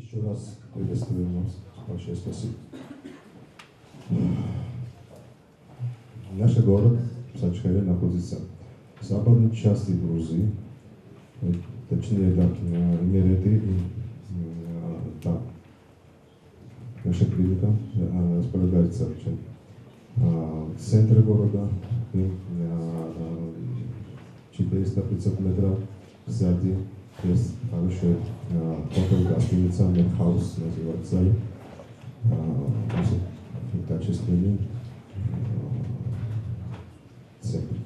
Еще раз приветствуем вас. Большое спасибо. Наш город Сачхаре находится в западной части Грузии, точнее, да, Эмиреты и да, наша клиника располагается в центре города и 450 метров сзади есть хороший hotel гостиница Медхаус называется. Очень качественный центр.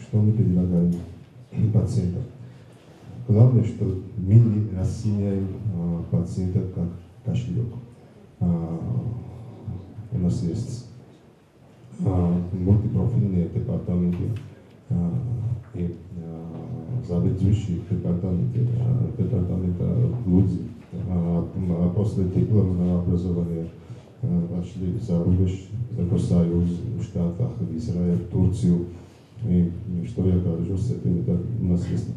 Что мы предлагаем пациентам? Главное, что мы не расценяем пациента как кошелек. У нас есть мультипрофильные департаменты и заведующие департаменты, департамента люди. После дипломного образования пошли за рубеж, Евросоюз, в Штатах, в Израиль, в Турцию. И что я горжусь этим, это у нас есть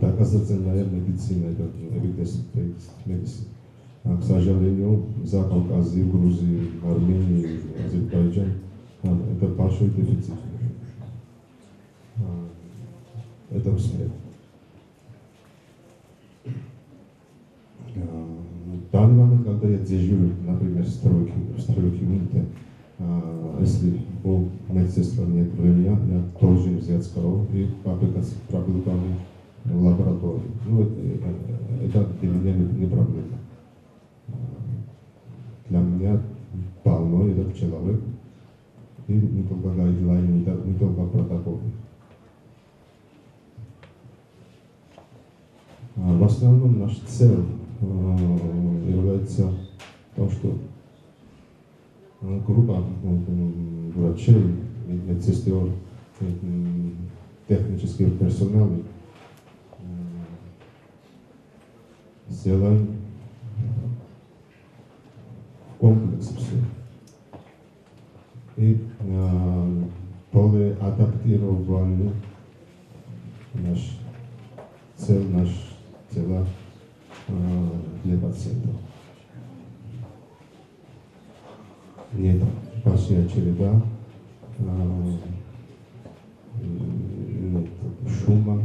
доказательная медицина, это evidence-based medicine. К сожалению, за Кавказе, Грузии, Армении, Азербайджан это большой дефицит. Это успех. В когда я дежурю, например, в стройке, в унита, если у медсестра нет времени, я должен взять корову и побегать прогулками в лаборатории. Ну, это, это для меня не, не проблема. Для меня полно этот человек, и не только гайдлайн, не только протокол. В основном наша цель является то, что группа врачей, медсестер, технических персонала сделаем комплекс все. И более адаптированный наш цель, наш тела для пациентов. Нет большая череда, нет шума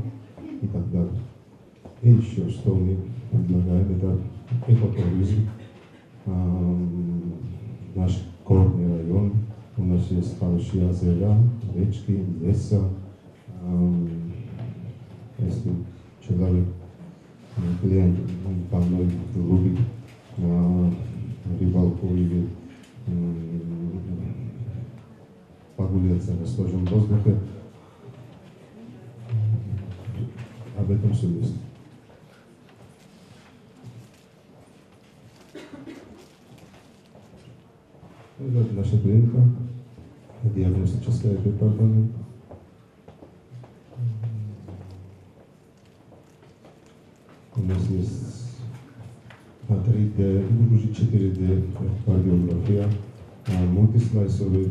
и так далее. И еще что мы предлагаем, это экотуризм. Наш горный район, у нас хорошие озера, речки, леса. Если человек клиент мной любит рыбалку или погуляться на свежем воздухе, об этом все есть. Это наша клиника, diagnostičnosti nevypadl. Mulțumesc a trăit de urmări citire de cardiografia, multe slice-uri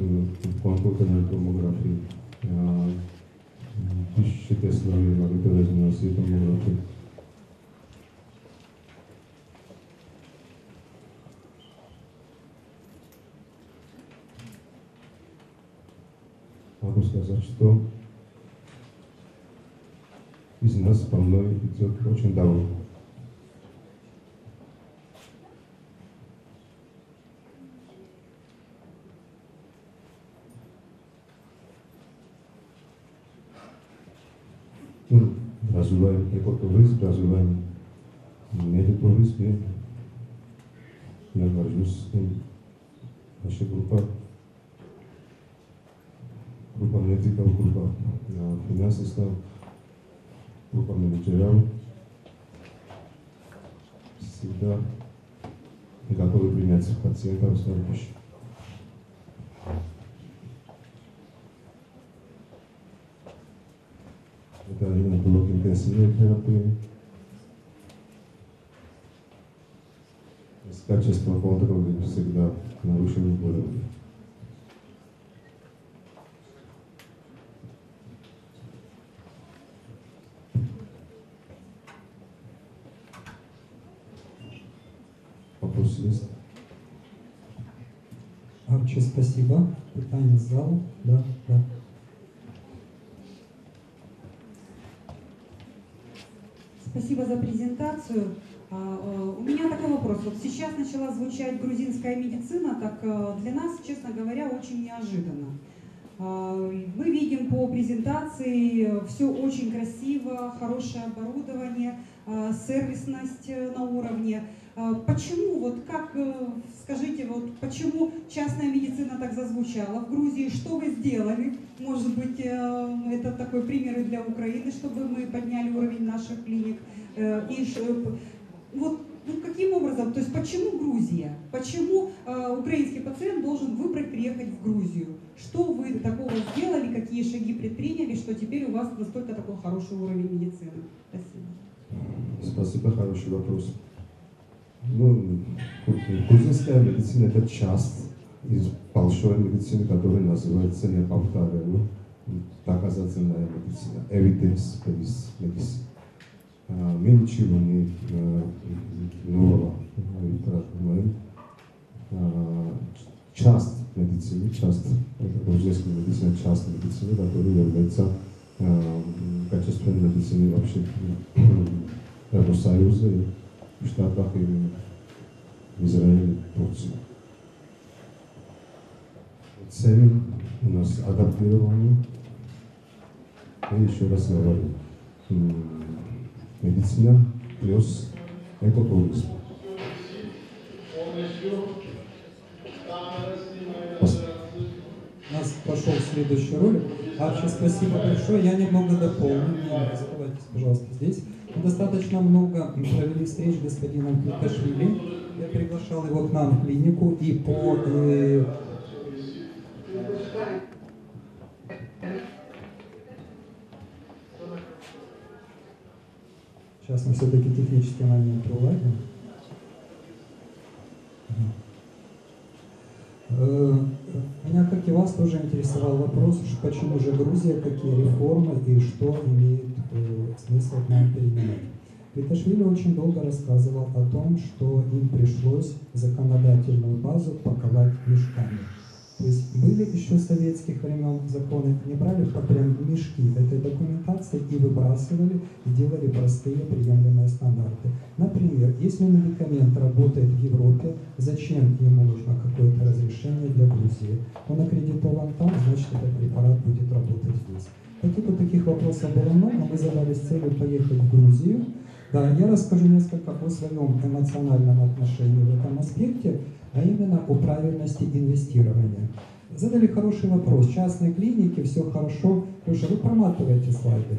cu amputană tomografie. Deci citesc la lui la lui. Что из нас по мной идет очень давно. Развиваем экотуризм, развиваем медитуризм. Я горжусь им. Наша группа, группа медиков, группа финансистов, группа менеджеров всегда готовы принять пациентов в свою помощь. Это именно блок интенсивной терапии. Качество контроля всегда на высшем уровне. вопросы есть? Арчи, спасибо. Питание с зала. Да, да. Спасибо за презентацию. А, э, у меня такой вопрос. Вот сейчас начала звучать грузинская медицина, так э, для нас, честно говоря, очень неожиданно. А, мы видим по презентации все очень красиво, хорошее оборудование, а, сервисность э, на уровне. Почему, вот как, скажите, вот почему частная медицина так зазвучала в Грузии? Что вы сделали? Может быть, это такой пример и для Украины, чтобы мы подняли уровень наших клиник? И вот ну, каким образом, то есть почему Грузия? Почему э, украинский пациент должен выбрать приехать в Грузию? Что вы такого сделали, какие шаги предприняли, что теперь у вас настолько такой хороший уровень медицины? Спасибо. Спасибо, хороший вопрос. грузинская медицина – это часть из большой медицины, которая называется, не повторяю, доказательная медицина, evidence-based medicine. Мы ничего не нового мы часть медицины, часть, это грузинская медицина, часть медицины, которая является качественной медициной вообще Евросоюза и в Штатах и в Израиле, Турции. Ценим у нас адаптирование. И еще раз говорю, медицина плюс экотуризм. У нас пошел следующий ролик. Арчи, спасибо большое. Я немного дополню. Оставайтесь, пожалуйста, здесь. Достаточно много провели встреч с господином Кликашвили. Я приглашал его к нам в клинику и по э, Сейчас мы все-таки технический момент уладим. Э, меня, как и вас, тоже интересовал вопрос, почему же Грузия, какие реформы и что имеет смысл нам применять. Виташвили очень долго рассказывал о том, что им пришлось законодательную базу паковать мешками. То есть были еще советских времен законы, не брали по прям мешки этой документации и выбрасывали, и делали простые приемлемые стандарты. Например, если медикамент работает в Европе, зачем ему нужно какое-то разрешение для Грузии? Он аккредитован там, значит этот препарат будет работать здесь. Таких вот таких вопросов было много, мы задались целью поехать в Грузию. Да, я расскажу несколько о своем эмоциональном отношении в этом аспекте а именно о правильности инвестирования. Задали хороший вопрос. Частные клиники, все хорошо. Леша, вы проматываете слайды.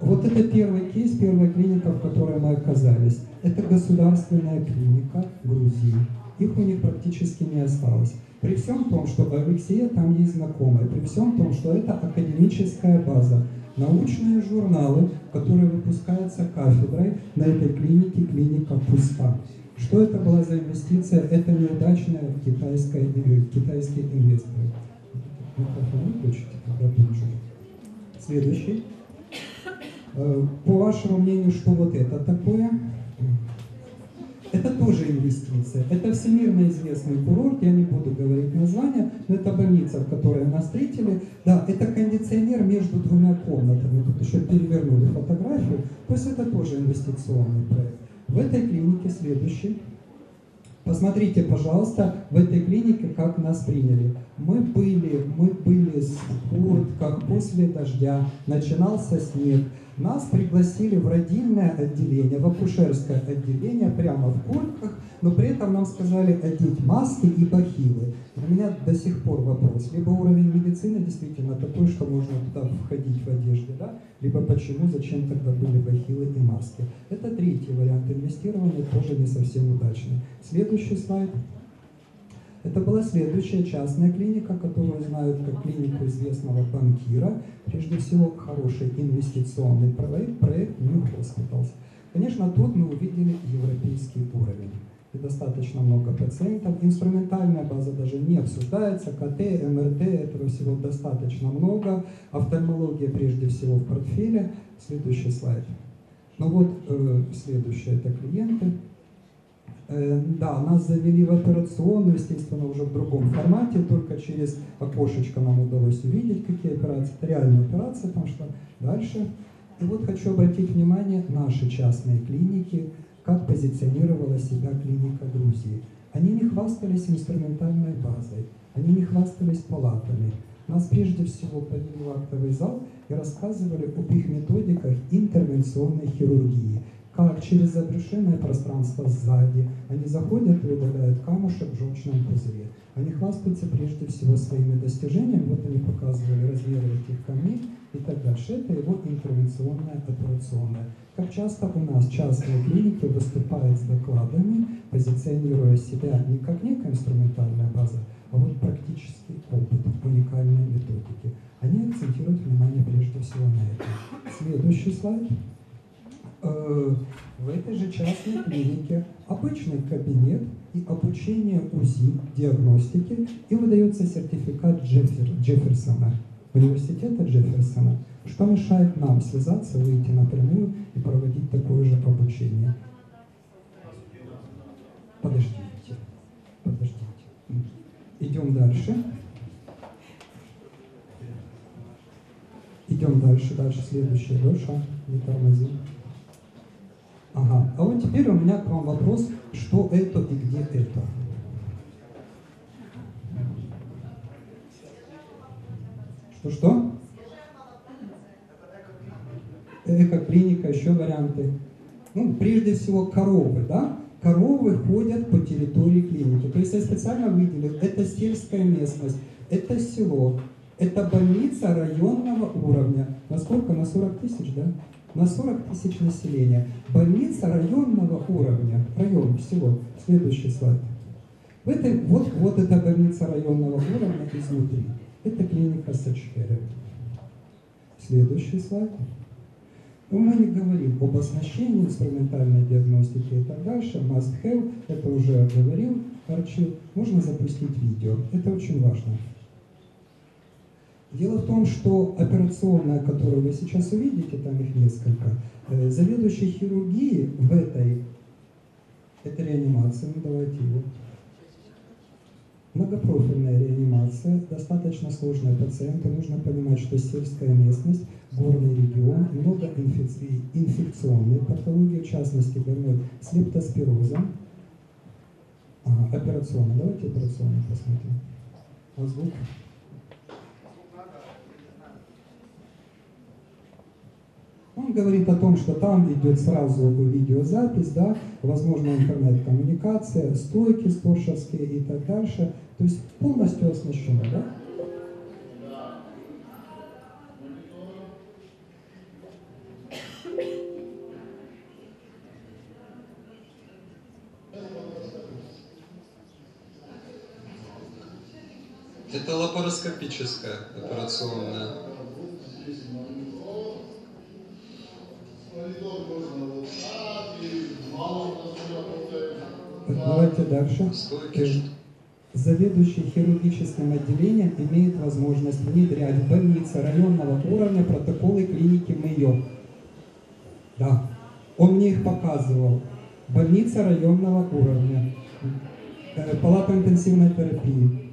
Вот это первый кейс, первая клиника, в которой мы оказались. Это государственная клиника Грузии. Их у них практически не осталось. При всем том, что у Алексея там есть знакомые, при всем том, что это академическая база, научные журналы, которые выпускаются кафедрой, на этой клинике клиника пуста. Что это была за инвестиция? Это неудачная китайская, китайские инвесторы. Микрофон выключите, когда Следующий. Э, по вашему мнению, что вот это такое? Тоже инвестиция. Это всемирно известный курорт, я не буду говорить название, но это больница, в которой нас встретили. Да, это кондиционер между двумя комнатами. Тут еще перевернули фотографию. То есть это тоже инвестиционный проект. В этой клинике следующий. Посмотрите, пожалуйста, в этой клинике, как нас приняли. Мы были, мы были в куртках после дождя, начинался снег. Нас пригласили в родильное отделение, в акушерское отделение, прямо в куртках, но при этом нам сказали одеть маски и бахилы. У меня до сих пор вопрос, либо уровень медицины действительно такой, что можно туда входить в одежде, да? либо почему, зачем тогда были бахилы и маски. Это третий вариант инвестирования, тоже не совсем удачный. Следующий слайд. Это была следующая частная клиника, которую знают как клинику известного банкира. Прежде всего, хороший инвестиционный проект, проект New Hospitals. Конечно, тут мы увидели европейский уровень и достаточно много пациентов. Инструментальная база даже не обсуждается. КТ, МРТ, этого всего достаточно много. Офтальмология прежде всего в портфеле. Следующий слайд. Ну вот, э, следующее это клиенты. Э, да, нас завели в операционную, естественно, уже в другом формате, только через окошечко нам удалось увидеть, какие операции. Это реальная операция, там что дальше. И вот хочу обратить внимание наши частные клиники, как позиционировала себя клиника Грузии. Они не хвастались инструментальной базой, они не хвастались палатами. Нас прежде всего повели в актовый зал и рассказывали об их методиках интервенционной хирургии – как через забрюшенное пространство сзади. Они заходят и удаляют камушек в желчном пузыре. Они хвастаются прежде всего своими достижениями. Вот они показывали размеры этих камней и так дальше. Это его интервенционная операционная. Как часто у нас частные клиники выступают с докладами, позиционируя себя не как некая инструментальная база, а вот практический опыт, уникальные методики. Они акцентируют внимание прежде всего на этом. Следующий слайд. Э, в этой же частной клинике обычный кабинет и обучение УЗИ, диагностики, и выдается сертификат Джеффер, Джефферсона, университета Джефферсона, что мешает нам связаться, выйти напрямую и проводить такое же обучение. Подождите, подождите. Идем дальше. Идем дальше, дальше, следующая, Леша, не тормози. Ага. А вот теперь у меня к вам вопрос, что это и где это? Что-что? Эко-клиника, еще варианты. Ну, прежде всего, коровы, да? Коровы ходят по территории клиники. То есть я специально выделил, это сельская местность, это село, это больница районного уровня. Насколько? На 40 тысяч, да? на 40 тысяч населения. Больница районного уровня, район всего. Следующий слайд. В этой, вот, вот эта больница районного уровня изнутри. Это клиника Сачхеры. Следующий слайд. Но ну, мы не говорим об оснащении инструментальной диагностики и так дальше. Must have, это уже говорил Арчил. Можно запустить видео. Это очень важно. Дело в том, что операционная, которую вы сейчас увидите, там их несколько, э, заведующий хирургии в этой, это реанимация, ну давайте его, Многопрофильная реанимация, достаточно сложная пациента. Нужно понимать, что сельская местность, горный регион, много инфекций, инфекционной патологии, в частности, больной с лептоспирозом. Ага, операционно. Давайте операционно посмотрим. А звук? Он говорит о том, что там идет сразу видеозапись, да, возможно интернет-коммуникация, стойки стошевские и так дальше. То есть полностью оснащено, да? Это лапароскопическая операционная. Дальше. Заведующий хирургическим отделением имеет возможность внедрять в больнице районного уровня протоколы клиники МЭЙО. Да, он мне их показывал. Больница районного уровня, э, палата интенсивной терапии,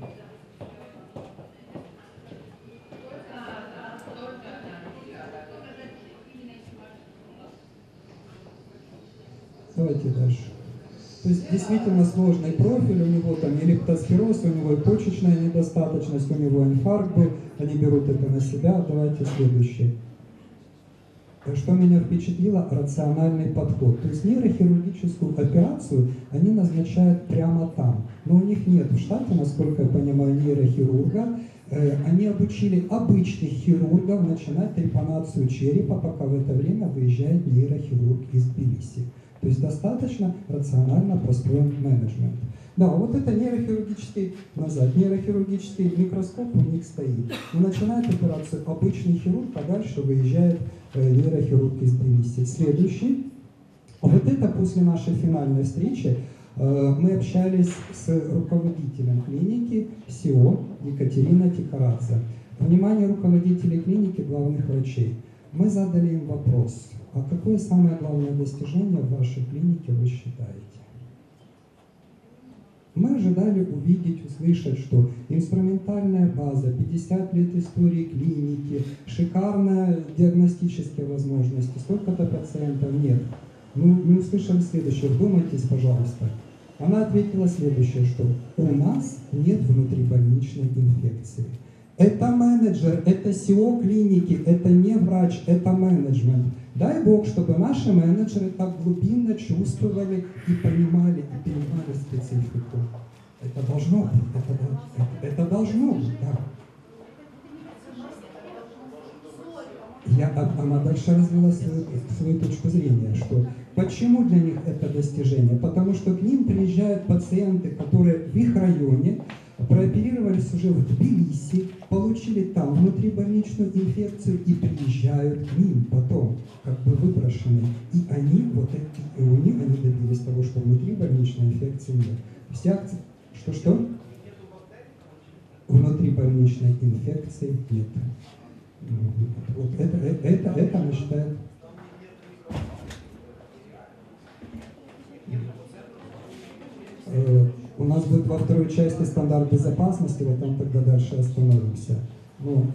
Давайте дальше. То есть действительно сложный профиль, у него там и лептосфероз, у него и почечная недостаточность, у него инфаркт был, они берут это на себя. Давайте следующий. Что меня впечатлило, рациональный подход. То есть нейрохирургическую операцию они назначают прямо там. Но у них нет в штате, насколько я понимаю, нейрохирурга. Э, они обучили обычных хирургов начинать трепанацию черепа, пока в это время выезжает нейрохирург из Тбилиси. То есть достаточно рационально построен менеджмент. Да, вот это нейрохирургический назад. Нейрохирургический микроскоп у них стоит. И начинает операцию обычный хирург, а дальше выезжает э, нейрохирург из Тбилиси. Следующий. Вот это после нашей финальной встречи э, мы общались с руководителем клиники СИО Екатерина Тикарадзе. Внимание руководителей клиники, главных врачей. Мы задали им вопрос – а какое самое главное достижение в вашей клинике вы считаете? Мы ожидали увидеть, услышать, что инструментальная база, 50 лет истории клиники, шикарные диагностические возможности, столько-то пациентов нет. Мы, мы услышали следующее, вдумайтесь, пожалуйста. Она ответила следующее, что у нас нет внутрибольничной инфекции. Это менеджер, это СИО клиники, это не врач, это менеджмент. Дай Бог, чтобы наши менеджеры так глубинно чувствовали и понимали, и понимали специфику. Это должно быть, это, это, это должно быть, да. Я, она дальше развила свою, свою точку зрения, что почему для них это достижение? Потому что к ним приезжают пациенты, которые в их районе прооперировались уже в Тбилиси, получили там внутрибольничную инфекцию и приезжают к ним потом, как бы выброшенные. И они, вот эти, и у них они добились того, что внутрибольничной инфекции нет. Вся Что-что? Внутрибольничной инфекции нет. Вот это, это, это, это она считает Э, У нас будет во второй части стандарт безопасности, вот там тогда дальше остановимся. Ну,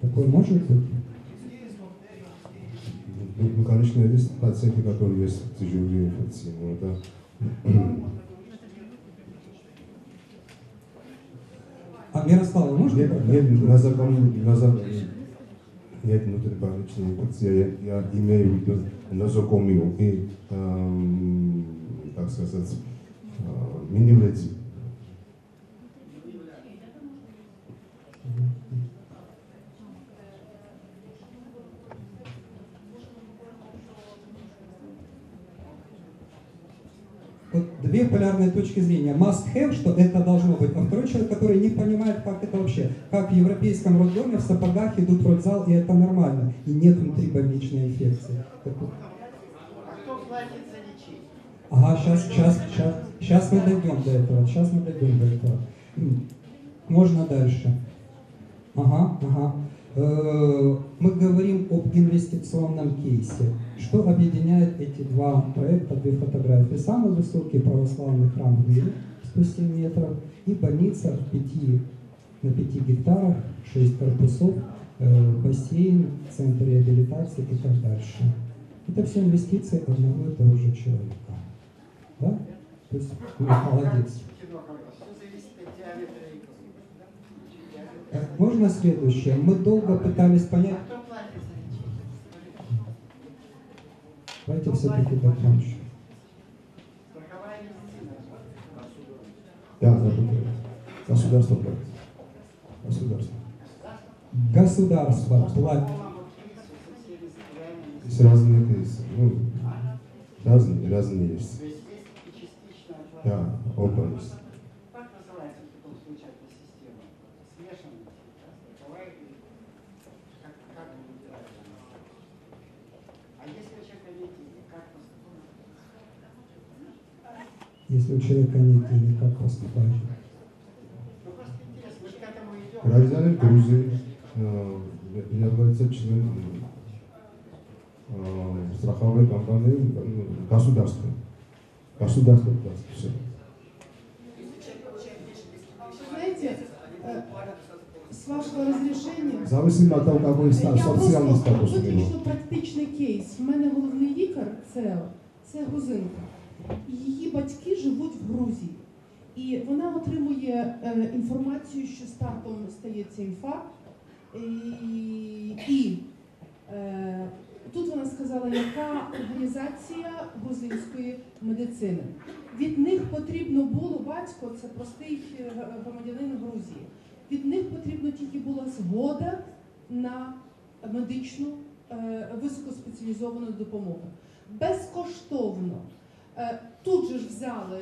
такой может быть? Ну, конечно, есть пациенты, которые есть тяжелые инфекции, но это А Мирослава, можно? нет, нет, на закон, на закон, нет внутрибольничной инфекции, я, я имею в виду нозокомию и, эм, так сказать, э, минивлетию. Вот две полярные точки зрения. Must have, что это должно быть, а второй человек, который не понимает, как это вообще. Как в европейском роддоме в сапогах идут в родзал, и это нормально. И нет внутрибольничной инфекции. Так. А кто платит за лечение? Ага, сейчас, сейчас, сейчас, сейчас мы дойдем до этого. Сейчас мы дойдем до этого. Можно дальше. Ага, ага. Э, Мы говорим об инвестиционном кейсе. Что объединяет эти два проекта, две фотографии? Самый высокий православный храм в мире, 107 метров, и больница в пяти, на 5 гектарах, 6 корпусов, э, бассейн, центр реабилитации и так дальше. Это все инвестиции одного и того же человека. Да? То есть, молодец. Э, Можно следующее? Мы долго пытались понять, давайте все-таки закончим. Да, работает. Государство платит. Государство. Государство платит. Есть разные кейсы. Ну, разные, разные есть. То есть есть и частично оплата. Да, оба есть. Как называется в таком случае эта система? Смешанная, или как, как? А если у человека нет денег, как поступать? Если у человека нет денег, как поступать? Ну просто интересно, мы к этому идем. Гражданин Грузии э, является членом э, страховой компании э, государства. Государство платит все. Вы знаете, э, с вашого разрешения, Зависимо от того, какой ста- я социальный просто статус у него. виключно практичний кейс. В мене головний лікар це, це грузинка. І Її батьки живуть в Грузії. І вона отримує е, інформацію, що стартом стається інфаркт. І, і е, тут вона сказала, яка організація грузинської медицини. Від них потрібно було батько, це простий е, громадянин Грузії. Від них потрібно тільки була згода на медичну е, високоспеціалізовану допомогу. Безкоштовно. Е, Тут же ж взяли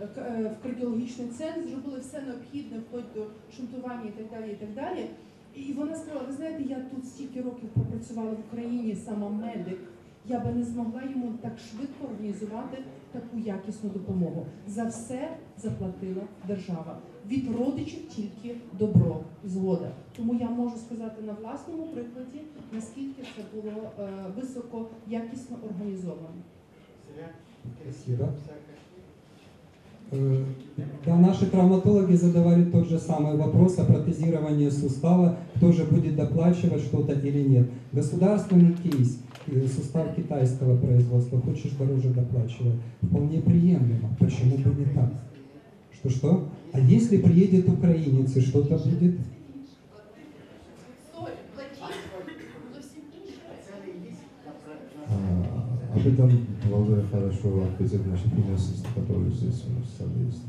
в кардіологічний центр, зробили все необхідне, вплоть до шунтування і так далі. І так далі. І вона сказала: ви знаєте, я тут стільки років пропрацювала в Україні, сама медик. Я би не змогла йому так швидко організувати таку якісну допомогу. За все заплатила держава. Від родичів тільки добро, згода. Тому я можу сказати на власному прикладі, наскільки це було е, високо якісно організовано. Да, наши травматологи задавали тот же самый вопрос о протезировании сустава, кто же будет доплачивать что-то или нет. Государственный кейс, э, сустав китайского производства, хочешь дороже доплачивай, вполне приемлемо. Почему бы не так? Что-что? А если приедет украинец и что-то будет? Цены есть на про- А, на- Об этом Валерий хорошо ответит наши финансисты, которые здесь у нас в зале есть.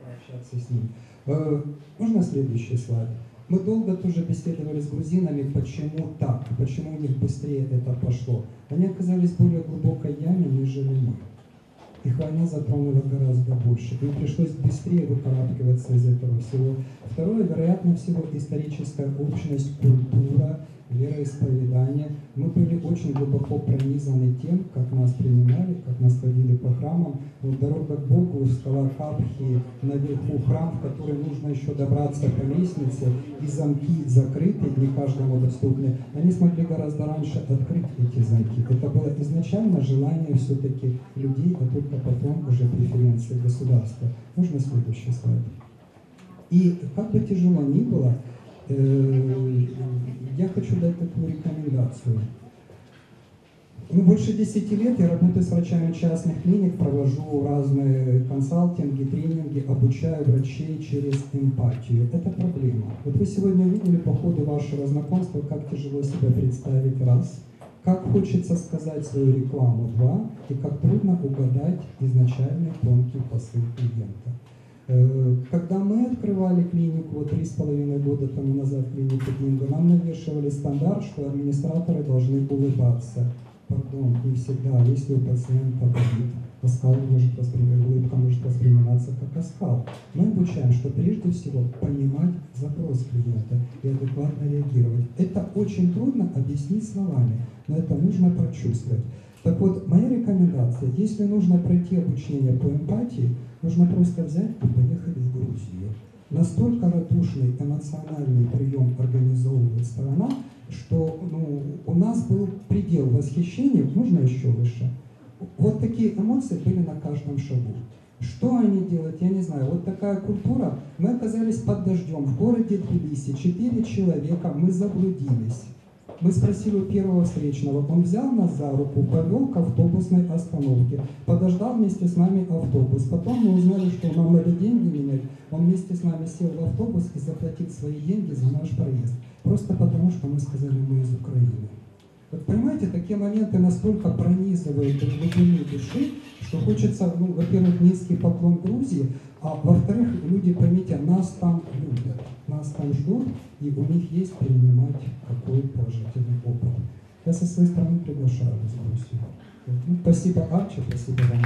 пообщаться с ним. Э, Можно следующий слайд? Мы долго тоже беседовали с грузинами, почему так, почему у них быстрее это пошло. Они оказались в более глубокой яме, нежели мы. Их война затронула гораздо больше. Им пришлось быстрее выкарабкиваться из этого всего. Второе, вероятно всего, историческая общность, культура, вероисповедание. Мы были очень глубоко пронизаны тем, как нас принимали, как нас водили по храмам. Вот дорога к Богу, скала Капхи, наверху храм, в который нужно еще добраться по лестнице, и замки закрыты, не каждому доступны. Они смогли гораздо раньше открыть эти замки. Это было изначально желание все-таки людей, а только потом уже преференции государства. Можно следующий слайд? И как бы тяжело ни было, я хочу дать такую рекомендацию. Ну, больше 10 лет я работаю с врачами частных клиник, провожу разные консалтинги, тренинги, обучаю врачей через эмпатию. Это проблема. Вот вы сегодня увидели по ходу вашего знакомства, как тяжело себя представить, раз, как хочется сказать свою рекламу, два, и как трудно угадать изначальный тонкий посыл клиента. Э, Когда мы открывали клинику, вот три с половиной года тому назад клинику Динго, нам навешивали стандарт, что администраторы должны улыбаться. Пардон, не всегда. Если у пациента болит, оскал может восприниматься, улыбка может восприниматься как оскал. Мы обучаем, что прежде всего понимать запрос клиента и адекватно реагировать. Это очень трудно объяснить словами, но это нужно прочувствовать. Так вот, моя рекомендация, если нужно пройти обучение по эмпатии, нужно просто взять и поехать в Грузию. Настолько радушный эмоциональный прием организовывает сторона, что ну, у нас был предел восхищения, можно еще выше. Вот такие эмоции были на каждом шагу. Что они делают, я не знаю. Вот такая культура. Мы оказались под дождем в городе Тбилиси. Четыре человека, мы заблудились. Мы спросили у первого встречного, он взял нас за руку, повел к автобусной остановке, подождал вместе с нами автобус. Потом мы узнали, что нам надо деньги менять. Он вместе с нами сел в автобус и заплатил свои деньги за наш проезд. Просто потому, что мы сказали, мы из Украины. Вот понимаете, такие моменты настолько пронизывают до глубины души, что хочется, ну, во-первых, низкий поклон Грузии, а во-вторых, люди, поймите, нас там любят, нас там ждут, и у них есть принимать какой положительный опыт. Я со своей стороны приглашаю вас в Грузию. Ну, спасибо, Арчи, спасибо вам.